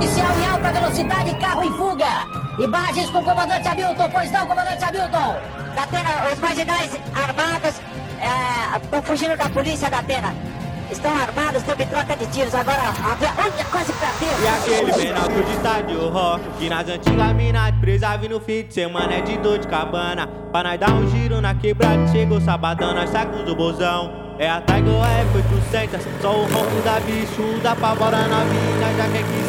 Oficial em alta velocidade, carro em fuga. Imagens com o comandante Hamilton, pois não, comandante Hamilton. Datena, os marginais armados estão é, fugindo da polícia, Datena. Estão armados, em troca de tiros. Agora, olha, quase pra Deus. E aquele menor de estádio rock, que nas antigas minas presa no fim de semana é de dor de cabana. Pra nós dar um giro na quebrada, chegou sabadão, nós sacos do bozão. É a Tiger F800, só o ronco da bicho, da pavora novinha, já quer que.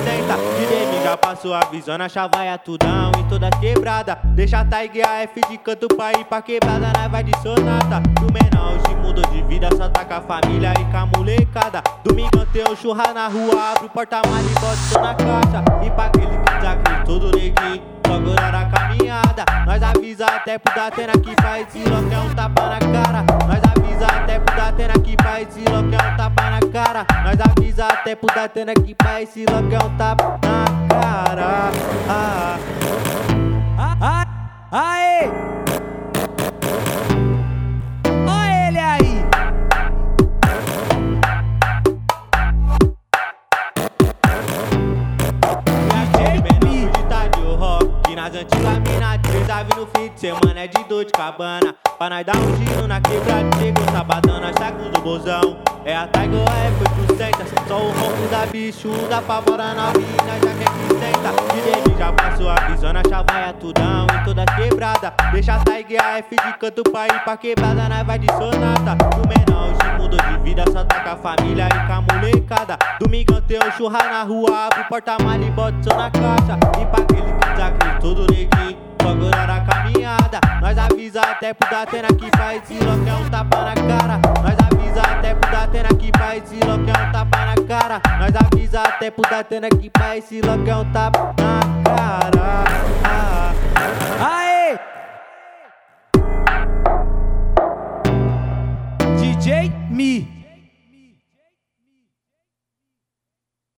Já passou a visão na chavaia tudão, em toda quebrada. Deixa a Tiger F de canto pra ir pra quebrada, nós vai de sonata. O menor hoje mudou de vida, só tá com a família e com a molecada. Domingo tem um churra na rua, abre o porta-malha e bota na caixa. E pra aquele que desacreditou do neguinho, só a caminhada. Nós avisa até pro Datena que faz esse é um tapa na cara. Nós avisa até pro Datena que faz esse é um tapa na cara. Nós avisa até pro Datena que faz esse é um tapa na cara. Ah, ah, ah, aê! Nas antigas mina, três no fim de semana é de dor cabana. Pra nós dar um giro na quebrada, chegou sabadão, sacos do bozão. É a Tiger F800, só o ronco da bicho, da pavora novinha, já quer que senta. DJ já passou a visão na chavaia tudão, em toda quebrada. Deixa a Tiger F de canto pra ir pra quebrada, nós vai de sonata. O menor hoje mudou de vida, só tá com a família e com a molecada. Domingão tem um churra na rua, abre o porta-malha e bota na caixa. E pra aquele que desacreditou tudo neguinho, bagulho na caminhada. Nós avisa até pro Datena que faz esse lock é um tapa na cara. Faz esse lock é um tapa na cara. Nós avisa até pro Datena que faz esse lock é um tapa na cara. Aê! DJ Mi.